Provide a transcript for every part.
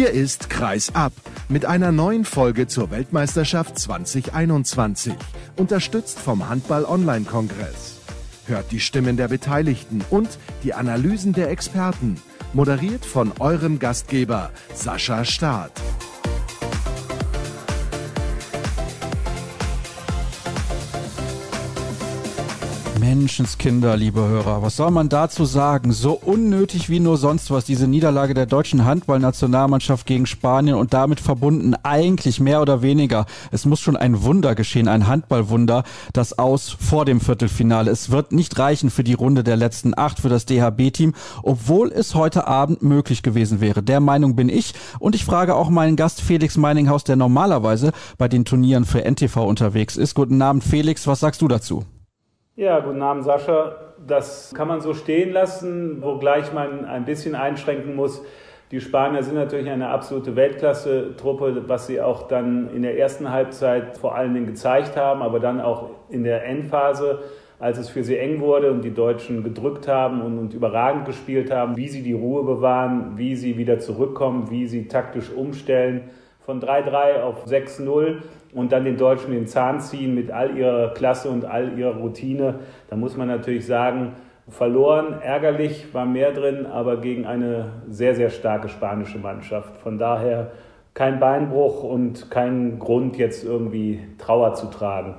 Hier ist Kreis ab mit einer neuen Folge zur Weltmeisterschaft 2021, unterstützt vom Handball-Online-Kongress. Hört die Stimmen der Beteiligten und die Analysen der Experten, moderiert von eurem Gastgeber Sascha Staat. Menschenskinder, liebe Hörer, was soll man dazu sagen? So unnötig wie nur sonst was diese Niederlage der deutschen Handballnationalmannschaft gegen Spanien und damit verbunden eigentlich mehr oder weniger. Es muss schon ein Wunder geschehen, ein Handballwunder, das aus vor dem Viertelfinale. Es wird nicht reichen für die Runde der letzten acht für das DHB-Team, obwohl es heute Abend möglich gewesen wäre. Der Meinung bin ich und ich frage auch meinen Gast Felix Meininghaus, der normalerweise bei den Turnieren für NTV unterwegs ist. Guten Abend, Felix, was sagst du dazu? Ja, guten Abend, Sascha. Das kann man so stehen lassen, wogleich man ein bisschen einschränken muss. Die Spanier sind natürlich eine absolute Weltklasse-Truppe, was sie auch dann in der ersten Halbzeit vor allen Dingen gezeigt haben, aber dann auch in der Endphase, als es für sie eng wurde und die Deutschen gedrückt haben und, und überragend gespielt haben, wie sie die Ruhe bewahren, wie sie wieder zurückkommen, wie sie taktisch umstellen von 3-3 auf 6-0 und dann den Deutschen den Zahn ziehen mit all ihrer Klasse und all ihrer Routine, da muss man natürlich sagen, verloren, ärgerlich, war mehr drin, aber gegen eine sehr, sehr starke spanische Mannschaft. Von daher kein Beinbruch und kein Grund, jetzt irgendwie Trauer zu tragen.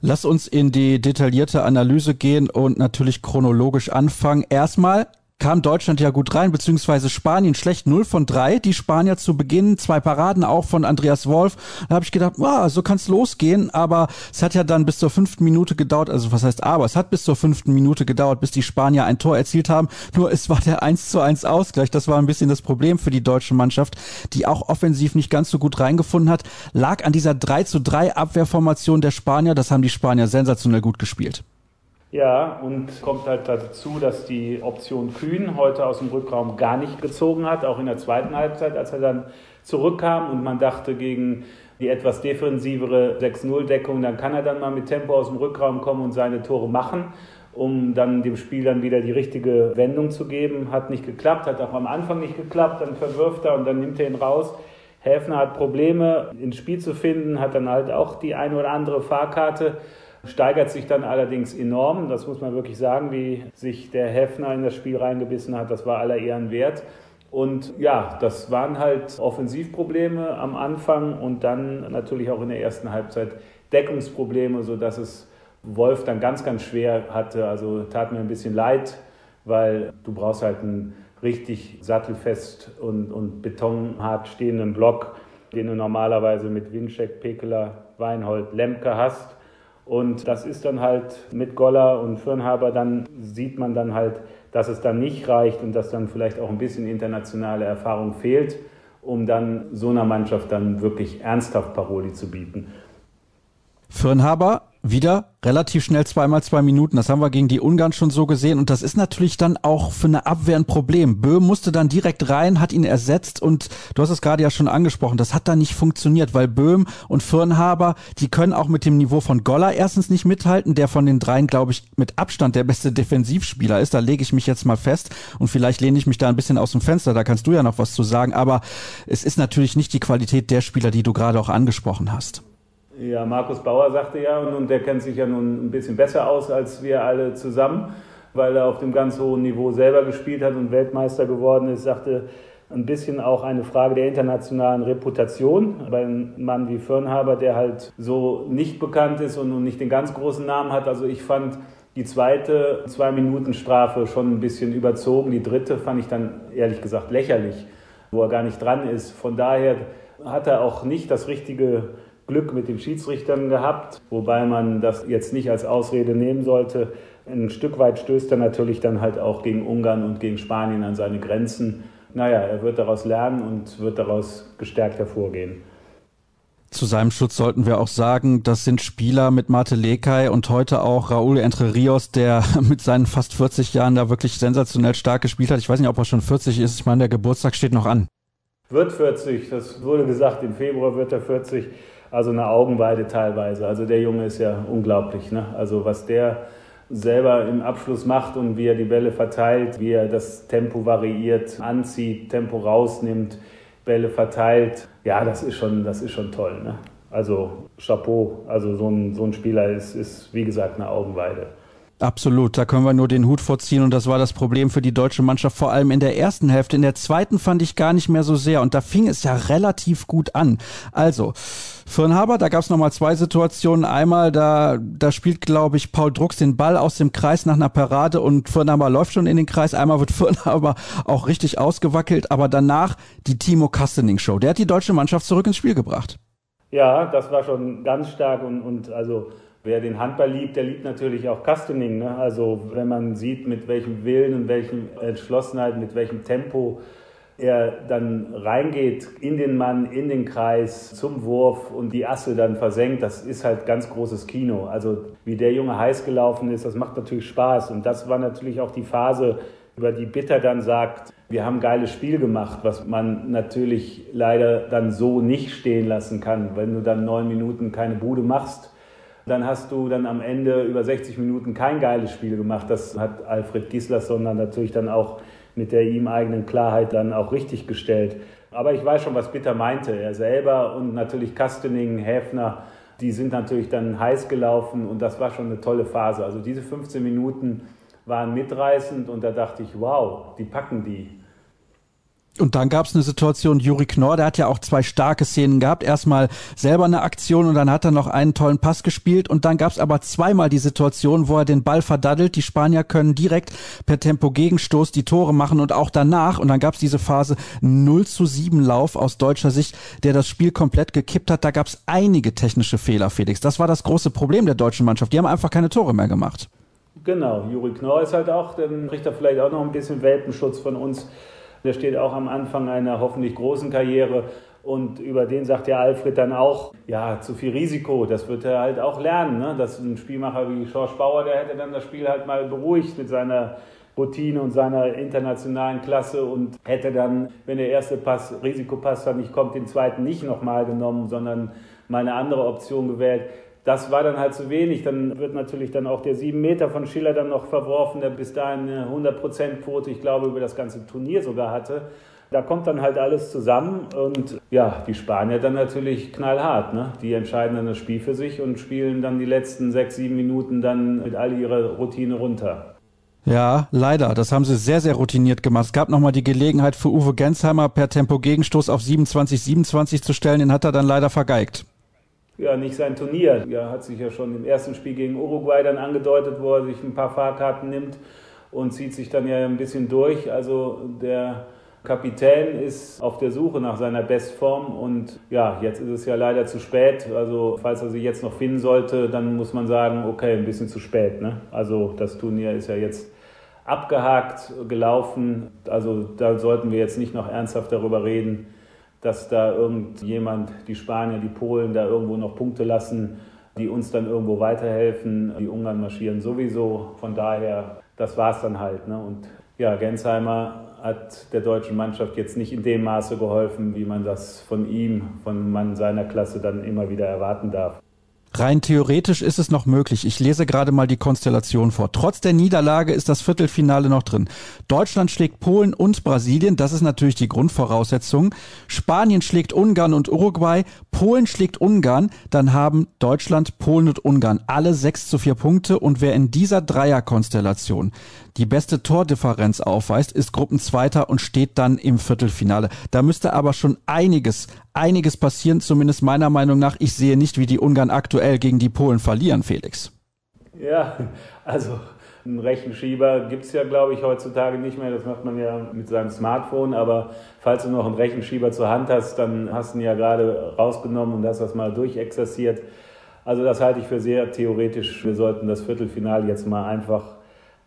Lass uns in die detaillierte Analyse gehen und natürlich chronologisch anfangen. Erstmal kam Deutschland ja gut rein, beziehungsweise Spanien schlecht 0 von 3. Die Spanier zu Beginn, zwei Paraden auch von Andreas Wolf. Da habe ich gedacht, wow, so kann es losgehen. Aber es hat ja dann bis zur fünften Minute gedauert, also was heißt aber, es hat bis zur fünften Minute gedauert, bis die Spanier ein Tor erzielt haben. Nur es war der 1 zu 1 Ausgleich. Das war ein bisschen das Problem für die deutsche Mannschaft, die auch offensiv nicht ganz so gut reingefunden hat. Lag an dieser 3 zu 3 Abwehrformation der Spanier. Das haben die Spanier sensationell gut gespielt. Ja, und kommt halt dazu, dass die Option Kühn heute aus dem Rückraum gar nicht gezogen hat, auch in der zweiten Halbzeit, als er dann zurückkam und man dachte gegen die etwas defensivere 6-0-Deckung, dann kann er dann mal mit Tempo aus dem Rückraum kommen und seine Tore machen, um dann dem Spiel dann wieder die richtige Wendung zu geben. Hat nicht geklappt, hat auch am Anfang nicht geklappt, dann verwirft er und dann nimmt er ihn raus. Häfner hat Probleme ins Spiel zu finden, hat dann halt auch die eine oder andere Fahrkarte steigert sich dann allerdings enorm. Das muss man wirklich sagen, wie sich der Hefner in das Spiel reingebissen hat. Das war aller Ehren wert. Und ja, das waren halt Offensivprobleme am Anfang und dann natürlich auch in der ersten Halbzeit Deckungsprobleme, sodass es Wolf dann ganz, ganz schwer hatte. Also tat mir ein bisschen leid, weil du brauchst halt einen richtig sattelfest und, und betonhart stehenden Block, den du normalerweise mit Winczek, Pekeler, Weinhold, Lemke hast. Und das ist dann halt mit Goller und Firnhaber, dann sieht man dann halt, dass es dann nicht reicht und dass dann vielleicht auch ein bisschen internationale Erfahrung fehlt, um dann so einer Mannschaft dann wirklich ernsthaft Paroli zu bieten. Firnhaber wieder relativ schnell zweimal zwei Minuten. Das haben wir gegen die Ungarn schon so gesehen. Und das ist natürlich dann auch für eine Abwehr ein Problem. Böhm musste dann direkt rein, hat ihn ersetzt und du hast es gerade ja schon angesprochen, das hat dann nicht funktioniert, weil Böhm und Firnhaber, die können auch mit dem Niveau von Goller erstens nicht mithalten, der von den dreien, glaube ich, mit Abstand der beste Defensivspieler ist. Da lege ich mich jetzt mal fest und vielleicht lehne ich mich da ein bisschen aus dem Fenster, da kannst du ja noch was zu sagen. Aber es ist natürlich nicht die Qualität der Spieler, die du gerade auch angesprochen hast. Ja, Markus Bauer sagte ja, und, der kennt sich ja nun ein bisschen besser aus als wir alle zusammen, weil er auf dem ganz hohen Niveau selber gespielt hat und Weltmeister geworden ist, sagte, ein bisschen auch eine Frage der internationalen Reputation. Bei einem Mann wie Firnhaber, der halt so nicht bekannt ist und nicht den ganz großen Namen hat. Also ich fand die zweite Zwei-Minuten-Strafe schon ein bisschen überzogen. Die dritte fand ich dann ehrlich gesagt lächerlich, wo er gar nicht dran ist. Von daher hat er auch nicht das richtige Glück mit den Schiedsrichtern gehabt, wobei man das jetzt nicht als Ausrede nehmen sollte. Ein Stück weit stößt er natürlich dann halt auch gegen Ungarn und gegen Spanien an seine Grenzen. Naja, er wird daraus lernen und wird daraus gestärkt hervorgehen. Zu seinem Schutz sollten wir auch sagen, das sind Spieler mit Mate Lekai und heute auch Raúl Entre Rios, der mit seinen fast 40 Jahren da wirklich sensationell stark gespielt hat. Ich weiß nicht, ob er schon 40 ist. Ich meine, der Geburtstag steht noch an. Wird 40, das wurde gesagt, im Februar wird er 40 also eine Augenweide teilweise. Also der Junge ist ja unglaublich. Ne? Also was der selber im Abschluss macht und wie er die Bälle verteilt, wie er das Tempo variiert, anzieht, Tempo rausnimmt, Bälle verteilt. Ja, das ist schon, das ist schon toll. Ne? Also Chapeau, also so ein, so ein Spieler ist, ist, wie gesagt, eine Augenweide. Absolut, da können wir nur den Hut vorziehen und das war das Problem für die deutsche Mannschaft, vor allem in der ersten Hälfte. In der zweiten fand ich gar nicht mehr so sehr und da fing es ja relativ gut an. Also, Firnhaber, da gab es nochmal zwei Situationen. Einmal, da, da spielt, glaube ich, Paul Drucks den Ball aus dem Kreis nach einer Parade und Firnhaber läuft schon in den Kreis. Einmal wird Firnhaber auch richtig ausgewackelt, aber danach die Timo Kastening Show. Der hat die deutsche Mannschaft zurück ins Spiel gebracht. Ja, das war schon ganz stark und, und also wer den Handball liebt, der liebt natürlich auch Kastening. Ne? Also wenn man sieht, mit welchem Willen und welchem Entschlossenheit, mit welchem Tempo er dann reingeht in den Mann, in den Kreis, zum Wurf und die Asse dann versenkt, das ist halt ganz großes Kino. Also wie der Junge heiß gelaufen ist, das macht natürlich Spaß. Und das war natürlich auch die Phase, über die Bitter dann sagt, wir haben ein geiles Spiel gemacht, was man natürlich leider dann so nicht stehen lassen kann. Wenn du dann neun Minuten keine Bude machst, dann hast du dann am Ende über 60 Minuten kein geiles Spiel gemacht. Das hat Alfred Gislason dann natürlich dann auch mit der ihm eigenen Klarheit dann auch richtig gestellt. Aber ich weiß schon, was Bitter meinte. Er selber und natürlich Kastening, Häfner, die sind natürlich dann heiß gelaufen und das war schon eine tolle Phase. Also diese 15 Minuten waren mitreißend und da dachte ich, wow, die packen die. Und dann gab es eine Situation, Juri Knorr, der hat ja auch zwei starke Szenen gehabt. Erstmal selber eine Aktion und dann hat er noch einen tollen Pass gespielt. Und dann gab es aber zweimal die Situation, wo er den Ball verdaddelt. Die Spanier können direkt per Tempo-Gegenstoß die Tore machen und auch danach. Und dann gab es diese Phase 0 zu 7 Lauf aus deutscher Sicht, der das Spiel komplett gekippt hat. Da gab es einige technische Fehler, Felix. Das war das große Problem der deutschen Mannschaft. Die haben einfach keine Tore mehr gemacht. Genau, Juri Knorr ist halt auch, dann kriegt er vielleicht auch noch ein bisschen Welpenschutz von uns der steht auch am Anfang einer hoffentlich großen Karriere. Und über den sagt ja Alfred dann auch, ja, zu viel Risiko, das wird er halt auch lernen. Ne? Dass ein Spielmacher wie George Bauer, der hätte dann das Spiel halt mal beruhigt mit seiner Routine und seiner internationalen Klasse und hätte dann, wenn der erste Pass, Risikopass dann nicht kommt, den zweiten nicht nochmal genommen, sondern mal eine andere Option gewählt. Das war dann halt zu wenig. Dann wird natürlich dann auch der sieben Meter von Schiller dann noch verworfen, der bis dahin eine 100%-Quote, ich glaube, über das ganze Turnier sogar hatte. Da kommt dann halt alles zusammen und ja, die Spanier dann natürlich knallhart. Ne? Die entscheiden dann das Spiel für sich und spielen dann die letzten sechs, sieben Minuten dann mit all ihrer Routine runter. Ja, leider. Das haben sie sehr, sehr routiniert gemacht. Es gab nochmal die Gelegenheit für Uwe Gensheimer per Tempo-Gegenstoß auf 27-27 zu stellen. Den hat er dann leider vergeigt ja, nicht sein Turnier. Er hat sich ja schon im ersten Spiel gegen Uruguay dann angedeutet, wo er sich ein paar Fahrkarten nimmt und zieht sich dann ja ein bisschen durch. Also der Kapitän ist auf der Suche nach seiner Bestform und ja, jetzt ist es ja leider zu spät. Also falls er sie jetzt noch finden sollte, dann muss man sagen, okay, ein bisschen zu spät. Ne? Also das Turnier ist ja jetzt abgehakt gelaufen. Also da sollten wir jetzt nicht noch ernsthaft darüber reden, dass da irgendjemand, die Spanier, die Polen, da irgendwo noch Punkte lassen, die uns dann irgendwo weiterhelfen. Die Ungarn marschieren sowieso. Von daher, das war es dann halt. Ne? Und ja, Gensheimer hat der deutschen Mannschaft jetzt nicht in dem Maße geholfen, wie man das von ihm, von Mann seiner Klasse dann immer wieder erwarten darf. Rein theoretisch ist es noch möglich. Ich lese gerade mal die Konstellation vor. Trotz der Niederlage ist das Viertelfinale noch drin. Deutschland schlägt Polen und Brasilien. Das ist natürlich die Grundvoraussetzung. Spanien schlägt Ungarn und Uruguay. Polen schlägt Ungarn. Dann haben Deutschland, Polen und Ungarn alle sechs zu vier Punkte. Und wer in dieser Dreierkonstellation die beste Tordifferenz aufweist, ist Gruppenzweiter und steht dann im Viertelfinale. Da müsste aber schon einiges, einiges passieren, zumindest meiner Meinung nach. Ich sehe nicht, wie die Ungarn aktuell gegen die Polen verlieren, Felix. Ja, also einen Rechenschieber gibt es ja, glaube ich, heutzutage nicht mehr. Das macht man ja mit seinem Smartphone. Aber falls du noch einen Rechenschieber zur Hand hast, dann hast du ihn ja gerade rausgenommen und hast das mal durchexerziert. Also das halte ich für sehr theoretisch. Wir sollten das Viertelfinale jetzt mal einfach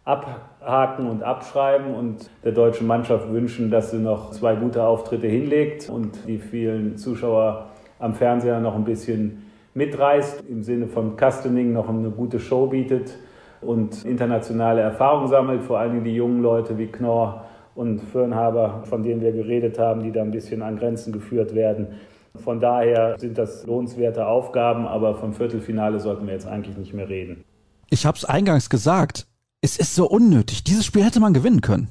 abhaken und abschreiben und der deutschen Mannschaft wünschen, dass sie noch zwei gute Auftritte hinlegt und die vielen Zuschauer am Fernseher noch ein bisschen mitreißt, im Sinne von Castening noch eine gute Show bietet und internationale Erfahrung sammelt, vor allen Dingen die jungen Leute wie Knorr und Firnhaber, von denen wir geredet haben, die da ein bisschen an Grenzen geführt werden. Von daher sind das lohnenswerte Aufgaben, aber vom Viertelfinale sollten wir jetzt eigentlich nicht mehr reden. Ich habe es eingangs gesagt, es ist so unnötig. Dieses Spiel hätte man gewinnen können.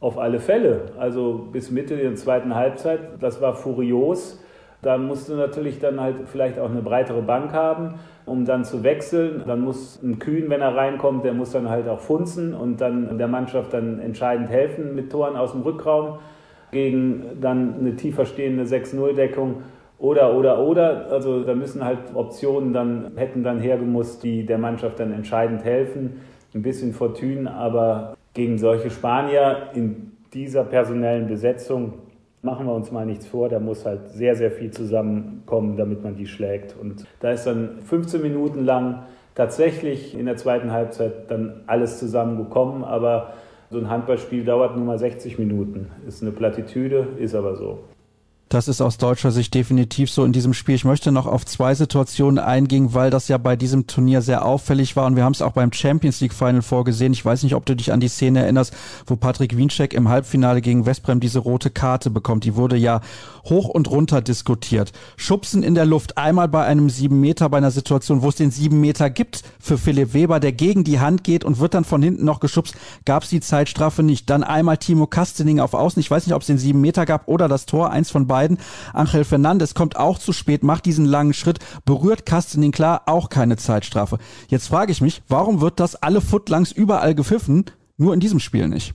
Auf alle Fälle. Also bis Mitte der zweiten Halbzeit, das war furios. Da musst du natürlich dann halt vielleicht auch eine breitere Bank haben, um dann zu wechseln. Dann muss ein Kühn, wenn er reinkommt, der muss dann halt auch funzen und dann der Mannschaft dann entscheidend helfen mit Toren aus dem Rückraum gegen dann eine tiefer stehende 6-0-Deckung. Oder, oder, oder, also da müssen halt Optionen dann, hätten dann hergemusst, die der Mannschaft dann entscheidend helfen. Ein bisschen Fortune, aber gegen solche Spanier in dieser personellen Besetzung machen wir uns mal nichts vor, da muss halt sehr, sehr viel zusammenkommen, damit man die schlägt. Und da ist dann 15 Minuten lang tatsächlich in der zweiten Halbzeit dann alles zusammengekommen, aber so ein Handballspiel dauert nur mal 60 Minuten. Ist eine Plattitüde, ist aber so. Das ist aus deutscher Sicht definitiv so in diesem Spiel. Ich möchte noch auf zwei Situationen eingehen, weil das ja bei diesem Turnier sehr auffällig war und wir haben es auch beim Champions League Final vorgesehen. Ich weiß nicht, ob du dich an die Szene erinnerst, wo Patrick Wiencheck im Halbfinale gegen Westbrem diese rote Karte bekommt. Die wurde ja hoch und runter diskutiert. Schubsen in der Luft, einmal bei einem sieben Meter, bei einer Situation, wo es den sieben Meter gibt für Philipp Weber, der gegen die Hand geht und wird dann von hinten noch geschubst, gab es die Zeitstrafe nicht. Dann einmal Timo Kastening auf Außen. Ich weiß nicht, ob es den sieben Meter gab oder das Tor, eins von beiden beiden. Angel Fernandes kommt auch zu spät, macht diesen langen Schritt, berührt Kastening klar, auch keine Zeitstrafe. Jetzt frage ich mich, warum wird das alle Footlangs überall gepfiffen, nur in diesem Spiel nicht?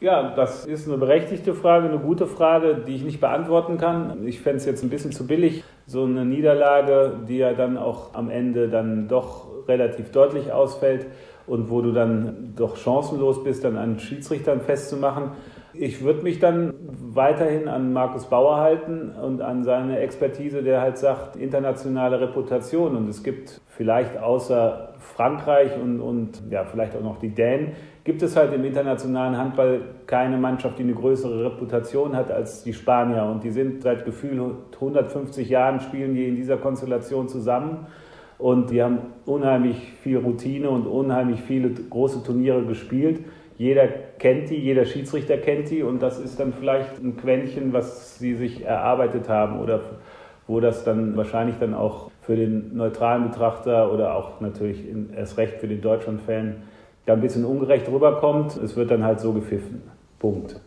Ja, das ist eine berechtigte Frage, eine gute Frage, die ich nicht beantworten kann. Ich fände es jetzt ein bisschen zu billig, so eine Niederlage, die ja dann auch am Ende dann doch relativ deutlich ausfällt und wo du dann doch chancenlos bist, dann an Schiedsrichtern festzumachen. Ich würde mich dann weiterhin an Markus Bauer halten und an seine Expertise, der halt sagt, internationale Reputation. Und es gibt vielleicht außer Frankreich und, und ja, vielleicht auch noch die Dänen, gibt es halt im internationalen Handball keine Mannschaft, die eine größere Reputation hat als die Spanier. Und die sind seit Gefühl 150 Jahren spielen die in dieser Konstellation zusammen. Und die haben unheimlich viel Routine und unheimlich viele große Turniere gespielt. Jeder kennt die, jeder Schiedsrichter kennt die und das ist dann vielleicht ein Quäntchen, was sie sich erarbeitet haben oder wo das dann wahrscheinlich dann auch für den neutralen Betrachter oder auch natürlich erst recht für den Deutschland-Fan da ein bisschen ungerecht rüberkommt. Es wird dann halt so gepfiffen. Punkt.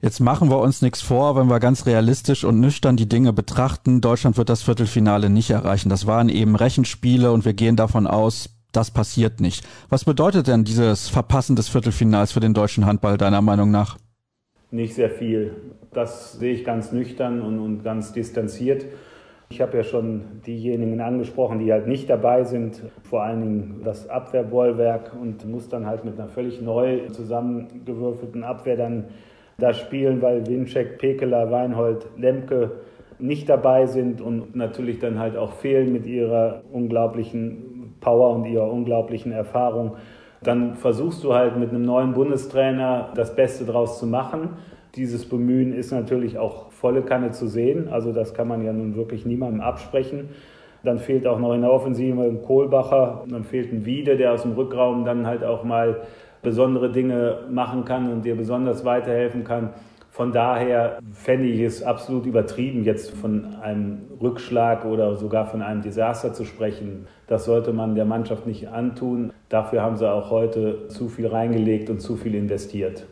Jetzt machen wir uns nichts vor, wenn wir ganz realistisch und nüchtern die Dinge betrachten. Deutschland wird das Viertelfinale nicht erreichen. Das waren eben Rechenspiele und wir gehen davon aus, das passiert nicht. Was bedeutet denn dieses Verpassen des Viertelfinals für den deutschen Handball deiner Meinung nach? Nicht sehr viel. Das sehe ich ganz nüchtern und, und ganz distanziert. Ich habe ja schon diejenigen angesprochen, die halt nicht dabei sind, vor allen Dingen das Abwehrbollwerk und muss dann halt mit einer völlig neu zusammengewürfelten Abwehr dann da spielen, weil Winczek, Pekeler, Weinhold, Lemke nicht dabei sind und natürlich dann halt auch fehlen mit ihrer unglaublichen Power und ihrer unglaublichen Erfahrung. Dann versuchst du halt mit einem neuen Bundestrainer das Beste draus zu machen. Dieses Bemühen ist natürlich auch volle Kanne zu sehen. Also das kann man ja nun wirklich niemandem absprechen. Dann fehlt auch noch in der Offensive ein Kohlbacher. Dann fehlt ein Wiede, der aus dem Rückraum dann halt auch mal besondere Dinge machen kann und dir besonders weiterhelfen kann. Von daher fände ich es absolut übertrieben, jetzt von einem Rückschlag oder sogar von einem Desaster zu sprechen. Das sollte man der Mannschaft nicht antun. Dafür haben sie auch heute zu viel reingelegt und zu viel investiert.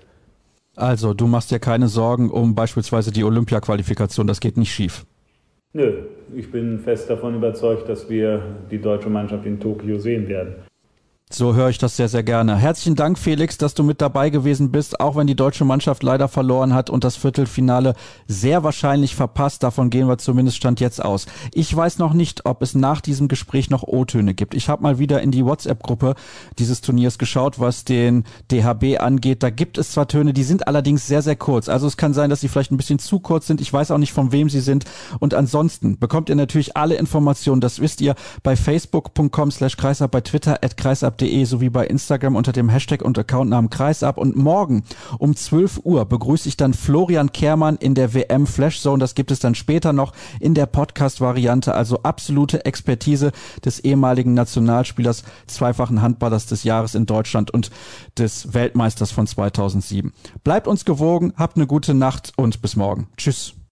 Also, du machst dir keine Sorgen um beispielsweise die Olympia-Qualifikation, das geht nicht schief. Nö, ich bin fest davon überzeugt, dass wir die deutsche Mannschaft in Tokio sehen werden. So höre ich das sehr, sehr gerne. Herzlichen Dank, Felix, dass du mit dabei gewesen bist, auch wenn die deutsche Mannschaft leider verloren hat und das Viertelfinale sehr wahrscheinlich verpasst. Davon gehen wir zumindest Stand jetzt aus. Ich weiß noch nicht, ob es nach diesem Gespräch noch O-Töne gibt. Ich habe mal wieder in die WhatsApp-Gruppe dieses Turniers geschaut, was den DHB angeht. Da gibt es zwar Töne, die sind allerdings sehr, sehr kurz. Also es kann sein, dass sie vielleicht ein bisschen zu kurz sind. Ich weiß auch nicht, von wem sie sind. Und ansonsten bekommt ihr natürlich alle Informationen, das wisst ihr, bei facebook.com slash kreisab, bei Twitter at kreisab kreisab.de sowie bei Instagram unter dem Hashtag und Accountnamen Kreisab. Und morgen um 12 Uhr begrüße ich dann Florian Kehrmann in der WM Flash Zone. Das gibt es dann später noch in der Podcast-Variante. Also absolute Expertise des ehemaligen Nationalspielers, zweifachen Handballers des Jahres in Deutschland und des Weltmeisters von 2007. Bleibt uns gewogen, habt eine gute Nacht und bis morgen. Tschüss.